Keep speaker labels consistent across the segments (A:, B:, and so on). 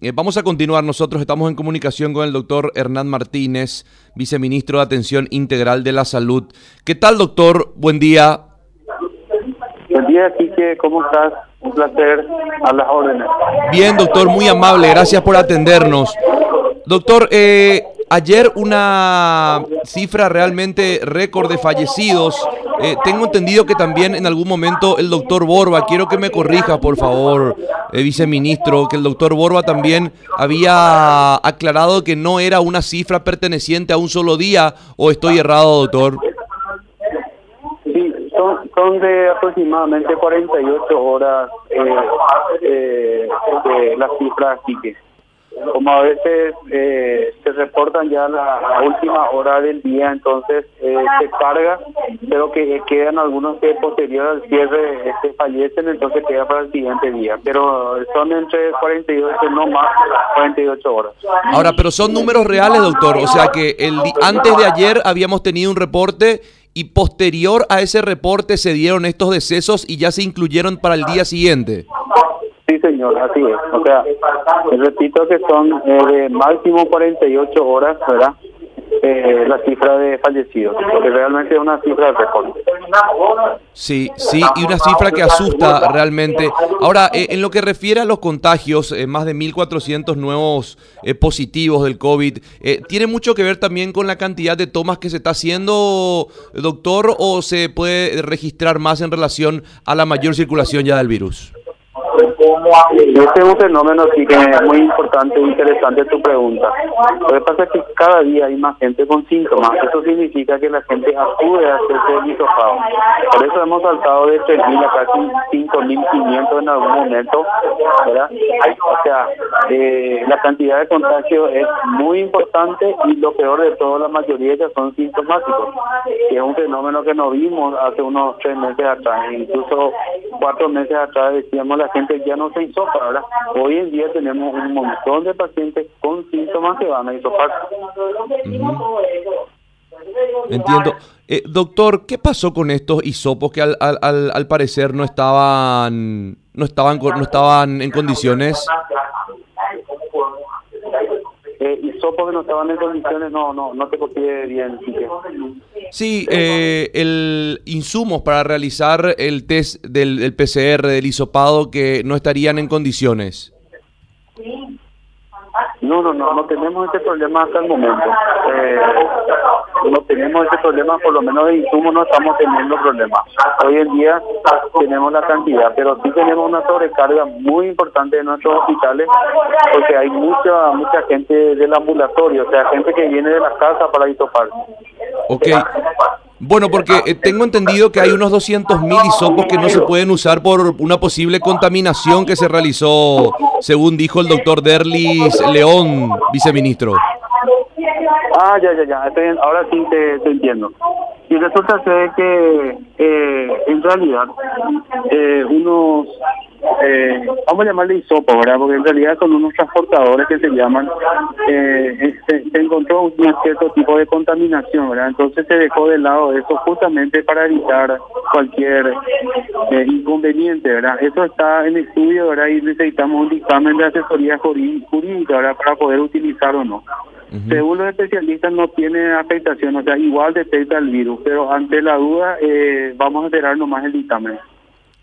A: eh, vamos a continuar. Nosotros estamos en comunicación con el doctor Hernán Martínez, viceministro de Atención Integral de la Salud. ¿Qué tal, doctor? Buen día.
B: Buen día, Quique. ¿Cómo estás? Un placer a las órdenes.
A: Bien, doctor, muy amable. Gracias por atendernos. Doctor, eh, ayer una cifra realmente récord de fallecidos. Eh, tengo entendido que también en algún momento el doctor Borba, quiero que me corrija por favor, eh, viceministro, que el doctor Borba también había aclarado que no era una cifra perteneciente a un solo día, o estoy errado, doctor.
B: Sí, son, son de aproximadamente 48 horas eh, de las cifras que como a veces eh, se reportan ya la, última hora del día, entonces eh, se carga, pero que quedan algunos que posterior al cierre este, fallecen, entonces queda para el siguiente día. Pero son entre 48, no más, 48 horas.
A: Ahora, pero son números reales, doctor. O sea que el antes de ayer habíamos tenido un reporte y posterior a ese reporte se dieron estos decesos y ya se incluyeron para el día siguiente.
B: Sí, señor, así es. O sea, repito que son eh, de máximo 48 horas, ¿verdad? Eh, la cifra de fallecidos, porque realmente es una cifra de récord.
A: Sí, sí, y una cifra que asusta realmente. Ahora, eh, en lo que refiere a los contagios, más de 1.400 nuevos positivos del COVID, ¿tiene mucho que ver también con la cantidad de tomas que se está haciendo, doctor, o se puede registrar más en relación a la mayor circulación ya del virus?
B: Este es un fenómeno sí que es muy importante e interesante tu pregunta. Lo que pasa es que cada día hay más gente con síntomas. Eso significa que la gente acude a hacerse el hisopado. Por eso hemos saltado de 3.000 a casi 5.500 en algún momento. O sea, eh, la cantidad de contagio es muy importante y lo peor de todo, la mayoría ya son sintomáticos. Que es un fenómeno que no vimos hace unos tres meses atrás. Incluso cuatro meses atrás decíamos la gente ya no se hisopa, ¿verdad? Hoy en día tenemos un montón de pacientes con síntomas que van a hisopar.
A: Entiendo. Eh, doctor, ¿qué pasó con estos hisopos que al, al, al parecer no estaban no estaban no estaban en condiciones?
B: Eh, hisopos que no estaban en condiciones, no, no, no te copié bien.
A: Sí, eh, el insumos para realizar el test del, del PCR, del hisopado, que no estarían en condiciones.
B: No, no, no, no tenemos este problema hasta el momento. Eh, no tenemos este problema, por lo menos de insumos no estamos teniendo problemas. Hoy en día tenemos la cantidad, pero sí tenemos una sobrecarga muy importante en nuestros hospitales porque hay mucha mucha gente del ambulatorio, o sea, gente que viene de la casa para hisopar.
A: Ok. Bueno, porque eh, tengo entendido que hay unos 200.000 hisopos que no se pueden usar por una posible contaminación que se realizó, según dijo el doctor Derlis León, viceministro.
B: Ah, ya, ya, ya, ahora sí te, entiendo. Y resulta ser que eh, en realidad eh, unos eh, vamos a llamarle hisopo, ¿verdad? Porque en realidad son unos transportadores que se llaman, eh, se, encontró un cierto tipo de contaminación, ¿verdad? Entonces se dejó de lado eso justamente para evitar cualquier eh, inconveniente, ¿verdad? Eso está en estudio, ¿verdad? Y necesitamos un dictamen de asesoría jurídica, ¿verdad? Para poder utilizar o no. Según los especialistas no tiene afectación, o sea, igual detecta el virus, pero ante la duda eh, vamos a esperar nomás el dictamen.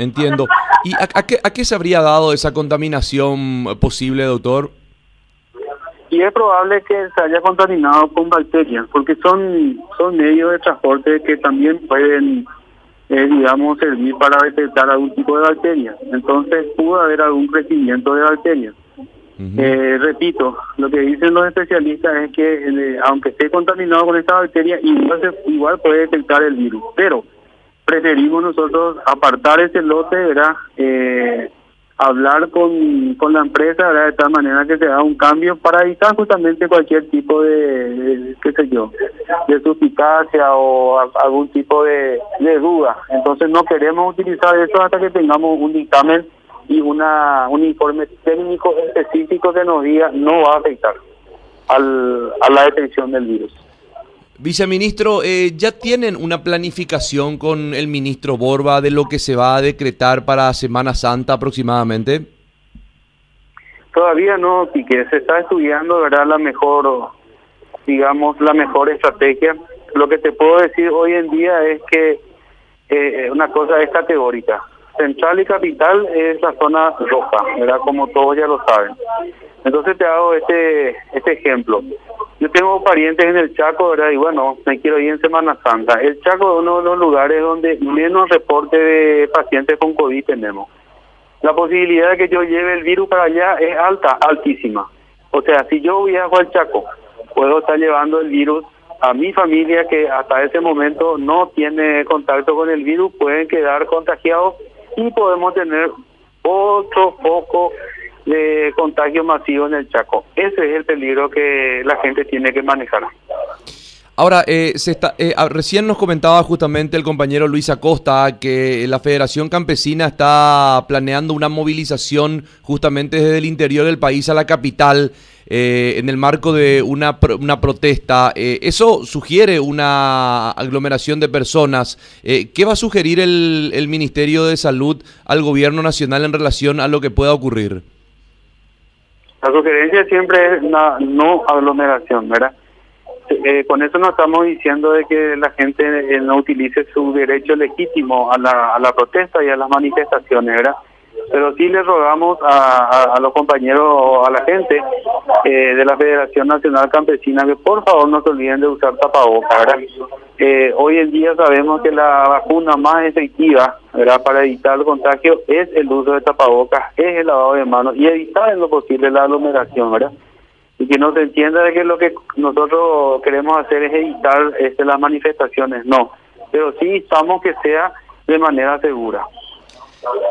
A: Entiendo. ¿Y a, qué, a qué se habría dado esa contaminación posible, doctor?
B: Y es probable que se haya contaminado con bacterias, porque son, son medios de transporte que también pueden, eh, digamos, servir para detectar algún tipo de bacteria. Entonces pudo haber algún crecimiento de bacterias. eh, repito, lo que dicen los especialistas es que eh, aunque esté contaminado con esta bacteria, igual, igual puede detectar el virus. Pero preferimos nosotros apartar ese lote, ¿verdad? Eh, hablar con, con la empresa. De tal manera que se haga un cambio para evitar justamente cualquier tipo de, qué sé yo, de suspicacia o algún tipo de, de duda. Entonces no queremos utilizar eso hasta que tengamos un dictamen y una un informe técnico específico que nos diga no va a afectar a la detección del virus.
A: Viceministro, eh, ¿ya tienen una planificación con el ministro Borba de lo que se va a decretar para Semana Santa aproximadamente?
B: Todavía no, que se está estudiando, ¿verdad? La mejor, digamos, la mejor estrategia. Lo que te puedo decir hoy en día es que eh, una cosa es categórica. Central y capital es la zona roja, ¿verdad? Como todos ya lo saben. Entonces te hago este este ejemplo. Yo tengo parientes en el Chaco, ¿verdad? Y bueno, me quiero ir en Semana Santa. El Chaco es uno de los lugares donde menos reporte de pacientes con COVID tenemos. La posibilidad de que yo lleve el virus para allá es alta, altísima. O sea, si yo viajo al Chaco, puedo estar llevando el virus a mi familia que hasta ese momento no tiene contacto con el virus, pueden quedar contagiados y podemos tener otro foco de contagio masivo en el Chaco. Ese es el peligro que la gente tiene que manejar.
A: Ahora, eh, se está, eh, recién nos comentaba justamente el compañero Luis Acosta que la Federación Campesina está planeando una movilización justamente desde el interior del país a la capital eh, en el marco de una, una protesta. eso sugiere una aglomeración de personas. ¿Qué va a sugerir el, el Ministerio de Salud al Gobierno Nacional en relación a lo que pueda ocurrir?
B: La sugerencia siempre es una no aglomeración, ¿verdad? Eh, con eso no estamos diciendo de que la gente eh, no utilice su derecho legítimo a la, protesta y a las manifestaciones, ¿verdad? Pero sí le rogamos a, los compañeros, a la gente eh, de la Federación Nacional Campesina que por favor no se olviden de usar tapabocas, ¿verdad? Hoy en día sabemos que la vacuna más efectiva. Para evitar el contagio es el uso de tapabocas, es el lavado de manos y evitar en lo posible la aglomeración, ¿verdad? Y que no se entienda de que lo que nosotros queremos hacer es evitar este, las manifestaciones, no, pero sí estamos que sea de manera segura.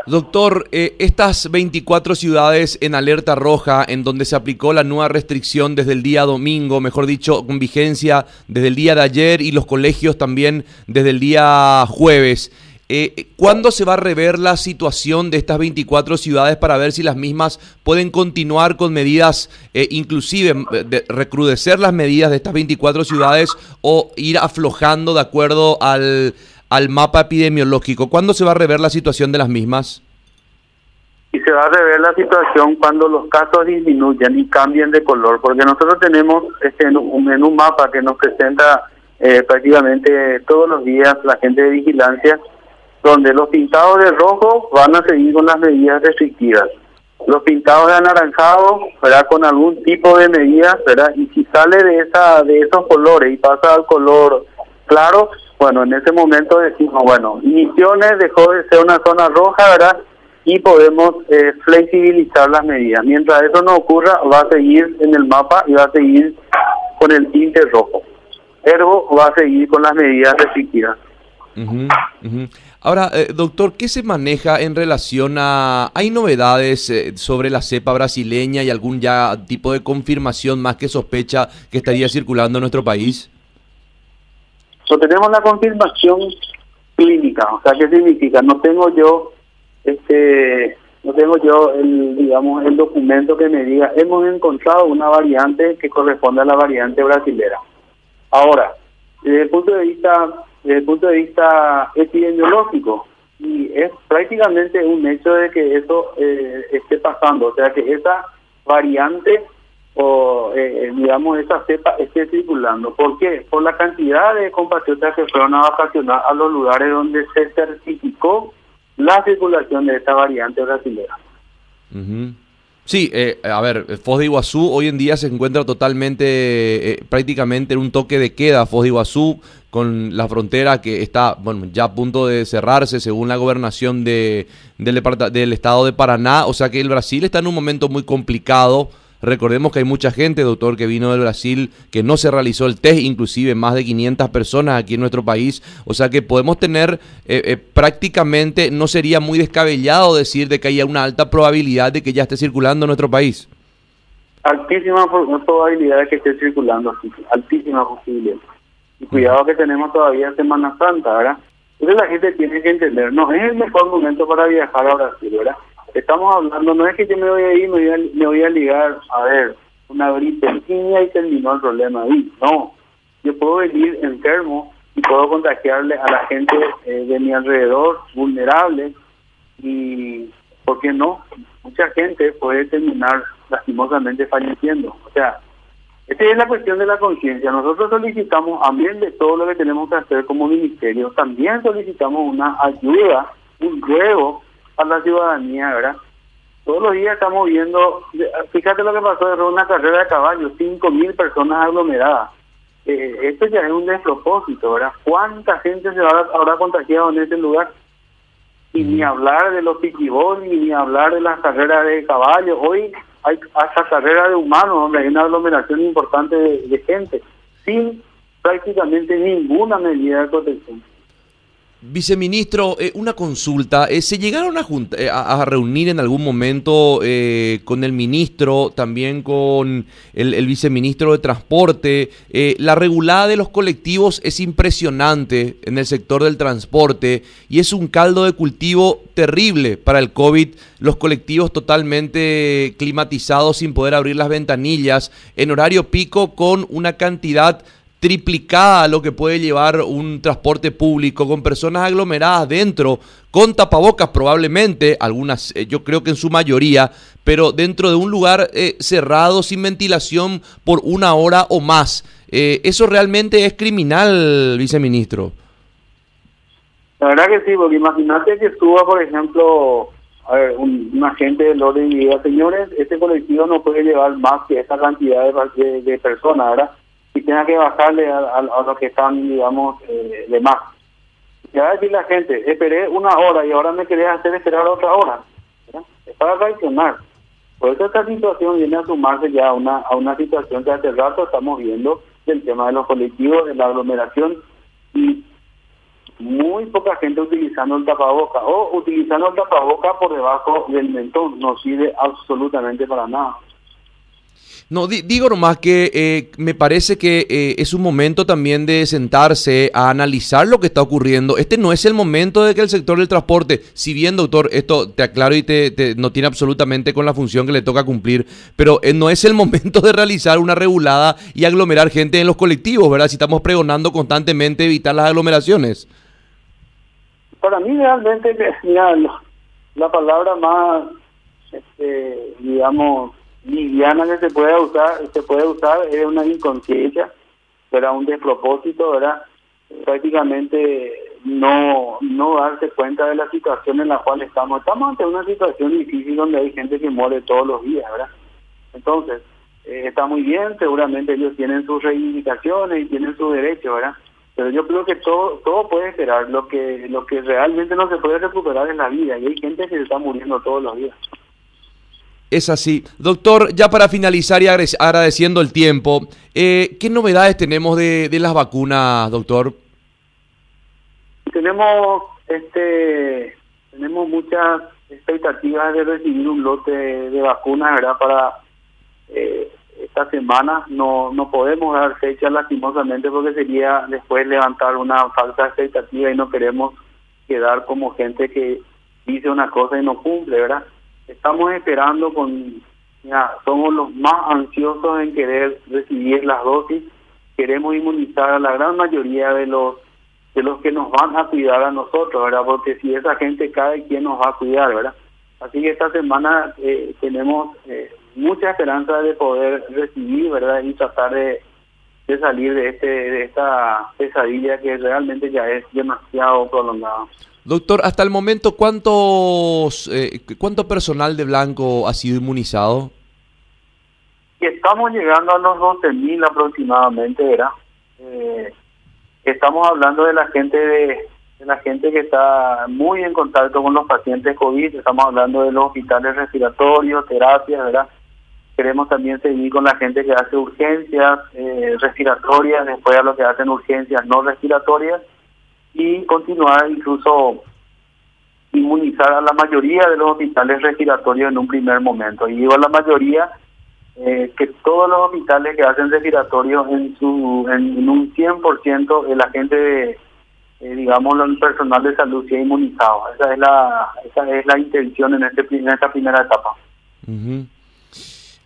A: Doctor, eh, estas 24 ciudades en alerta roja, en donde se aplicó la nueva restricción desde el día domingo, mejor dicho, con vigencia desde el día de ayer y los colegios también desde el día jueves. Eh, ¿Cuándo se va a rever la situación de estas 24 ciudades para ver si las mismas pueden continuar con medidas, eh, inclusive de recrudecer las medidas de estas 24 ciudades o ir aflojando de acuerdo al, al mapa epidemiológico? ¿Cuándo se va a rever la situación de las mismas?
B: Y se va a rever la situación cuando los casos disminuyan y cambien de color, porque nosotros tenemos este, en, un, en un mapa que nos presenta eh, prácticamente todos los días la gente de vigilancia donde los pintados de rojo van a seguir con las medidas restrictivas. Los pintados de anaranjado, ¿verdad? Con algún tipo de medidas, ¿verdad? Y si sale de esa de esos colores y pasa al color claro, bueno, en ese momento decimos, bueno, Misiones dejó de ser una zona roja, ¿verdad? Y podemos eh, flexibilizar las medidas. Mientras eso no ocurra, va a seguir en el mapa y va a seguir con el tinte rojo. Ergo va a seguir con las medidas restrictivas.
A: Ahora, eh, doctor, ¿qué se maneja en relación a... ¿Hay novedades eh, sobre la cepa brasileña y algún ya tipo de confirmación más que sospecha que estaría circulando en nuestro país?
B: tenemos la confirmación clínica, o sea, ¿qué significa? No tengo yo, este, no tengo yo, el, digamos, el documento que me diga, hemos encontrado una variante que corresponde a la variante brasilera. Ahora, desde el punto de vista desde el punto de vista epidemiológico y es prácticamente un hecho de que eso eh, esté pasando, o sea que esa variante o eh, digamos esa cepa esté circulando. ¿Por qué? Por la cantidad de compatriotas que fueron a vacacionar a los lugares donde se certificó la circulación de esta variante brasileña.
A: Sí, eh, a ver, Foz de Iguazú hoy en día se encuentra totalmente, eh, prácticamente en un toque de queda, Foz de Iguazú, con la frontera que está, bueno, ya a punto de cerrarse según la gobernación de, del, del estado de Paraná, o sea que el Brasil está en un momento muy complicado Recordemos que hay mucha gente, doctor, que vino del Brasil, que no se realizó el test, inclusive más de 500 personas aquí en nuestro país. O sea que podemos tener eh, eh, prácticamente, no sería muy descabellado decir de que haya una alta probabilidad de que ya esté circulando en nuestro país.
B: Altísima probabilidad de que esté circulando, altísima posibilidad. Y cuidado que tenemos todavía Semana Santa, ¿verdad? Entonces la gente tiene que entender, no es el mejor momento para viajar a Brasil, ¿verdad? Estamos hablando, no es que yo me voy a ir, me voy a, ligar, a ver, una gripe y terminó el problema ahí. No, yo puedo venir enfermo y puedo contagiarle a la gente eh, de mi alrededor, vulnerable, y ¿por qué no? Mucha gente puede terminar lastimosamente falleciendo. O sea, esta es la cuestión de la conciencia. Nosotros solicitamos, amén de todo lo que tenemos que hacer como ministerio, también solicitamos una ayuda, un ruego a la ciudadanía, ¿verdad? Todos los días estamos viendo, fíjate lo que pasó, de una carrera de caballos, cinco mil personas aglomeradas. Eh, esto ya es un despropósito, ¿verdad? ¿Cuánta gente se habrá, contagiado en ese lugar? Y ni hablar de los piquibol, ni hablar de las carreras de caballos. Hoy hay hasta carreras de humanos donde hay una aglomeración importante de gente, sin prácticamente ninguna medida de protección.
A: Viceministro, eh, una consulta. Eh, ¿Se llegaron a, eh, a, reunir en algún momento con el ministro, también con el, viceministro de Transporte? la regulada de los colectivos es impresionante en el sector del transporte y es un caldo de cultivo terrible para el COVID. Los colectivos totalmente climatizados sin poder abrir las ventanillas en horario pico con una cantidad triplicada lo que puede llevar un transporte público con personas aglomeradas dentro, con tapabocas probablemente, algunas, eh, yo creo que en su mayoría, pero dentro de un lugar eh, cerrado, sin ventilación, por una hora o más. Eh, ¿Eso realmente es criminal, viceministro?
B: La verdad que sí, porque imagínate que suba, por ejemplo, a ver, un, agente del orden y diga, señores, este colectivo no puede llevar más que esta cantidad de personas, ¿verdad? Y tenga que bajarle a, los que están, digamos, eh, de más. Va a decir la gente, esperé una hora y ahora me quería hacer esperar otra hora. Es para reaccionar. Por eso esta situación viene a sumarse ya a una, a una situación que hace rato estamos viendo del tema de los colectivos, de la aglomeración y muy poca gente utilizando el tapaboca o utilizando el tapaboca por debajo del mentón. No sirve absolutamente para nada.
A: No, digo nomás que eh, me parece que eh, es un momento también de sentarse a analizar lo que está ocurriendo. Este no es el momento de que el sector del transporte, si bien doctor, esto te aclaro y te, no tiene absolutamente con la función que le toca cumplir, pero eh, no es el momento de realizar una regulada y aglomerar gente en los colectivos, ¿verdad? Si estamos pregonando constantemente evitar las aglomeraciones.
B: Para mí realmente, la palabra más, este, digamos, liviana que se puede usar, se puede usar es una inconsciencia, era un despropósito, ¿verdad? Prácticamente no no darse cuenta de la situación en la cual estamos. Estamos ante una situación difícil donde hay gente que muere todos los días, ¿verdad? Entonces, eh, está muy bien, seguramente ellos tienen sus reivindicaciones y tienen su derecho, ¿verdad? Pero yo creo que todo todo puede esperar, lo que lo que realmente no se puede recuperar es la vida y hay gente que se está muriendo todos los días.
A: Es así. Doctor, ya para finalizar y agradeciendo el tiempo, eh, ¿qué novedades tenemos de, las vacunas, doctor?
B: Tenemos este tenemos muchas expectativas de recibir un lote de, vacunas, ¿verdad? Para eh, esta semana no no podemos dar fecha lastimosamente porque sería después levantar una falsa expectativa y no queremos quedar como gente que dice una cosa y no cumple, ¿verdad? Estamos esperando con, ya, somos los más ansiosos en querer recibir las dosis. Queremos inmunizar a la gran mayoría de los de los que nos van a cuidar a nosotros, ¿verdad? Porque si esa gente cae, ¿quién nos va a cuidar, verdad? Así que esta semana eh, tenemos eh, mucha esperanza de poder recibir, ¿verdad? Y tratar de, de salir de este de esta pesadilla que realmente ya es demasiado prolongada.
A: Doctor, hasta el momento, ¿cuántos, eh, ¿cuánto personal de Blanco ha sido inmunizado?
B: Estamos llegando a los 12.000 aproximadamente, ¿verdad? Eh, estamos hablando de la gente de, la gente que está muy en contacto con los pacientes COVID, estamos hablando de los hospitales respiratorios, terapias, ¿verdad? Queremos también seguir con la gente que hace urgencias eh, respiratorias, después a los que hacen urgencias no respiratorias y continuar incluso inmunizar a la mayoría de los hospitales respiratorios en un primer momento. Y digo a la mayoría eh, que todos los hospitales que hacen respiratorios en su en, un 100% de la gente, de, eh, digamos, el personal de salud sea inmunizado. Esa es la esa es la intención en, este, en esta primera etapa.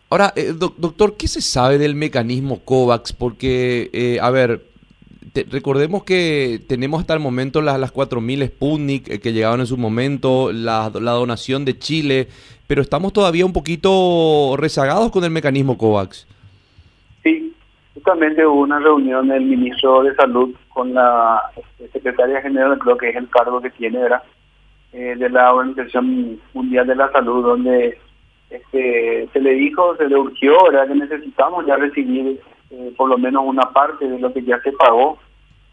A: Ahora, eh, doctor, ¿qué se sabe del mecanismo COVAX? Porque, a ver, recordemos que tenemos hasta el momento las, las 4.000 Sputnik eh, que llegaron en su momento, la, la, donación de Chile, pero estamos todavía un poquito rezagados con el mecanismo COVAX.
B: Sí, justamente hubo una reunión del ministro de Salud con la este, secretaria general, creo que es el cargo que tiene, ¿verdad? Eh, de la Organización Mundial de la Salud, donde este, se le dijo, se le urgió, ¿verdad? Que necesitamos ya recibir eh, por lo menos una parte de lo que ya se pagó.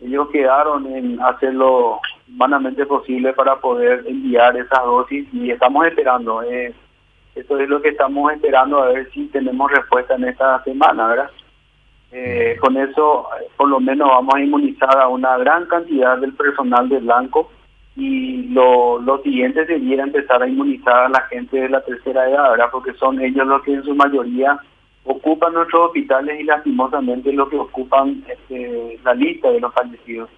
B: Ellos quedaron en hacer lo humanamente posible para poder enviar esas dosis y estamos esperando. Eh, eso es lo que estamos esperando a ver si tenemos respuesta en esta semana, ¿verdad? Eh, con eso, por lo menos, vamos a inmunizar a una gran cantidad del personal de Blanco y lo, lo siguiente sería empezar a inmunizar a la gente de la tercera edad, ¿verdad? Porque son ellos los que en su mayoría ocupan nuestros hospitales y lastimosamente los que ocupan este, la lista de los fallecidos.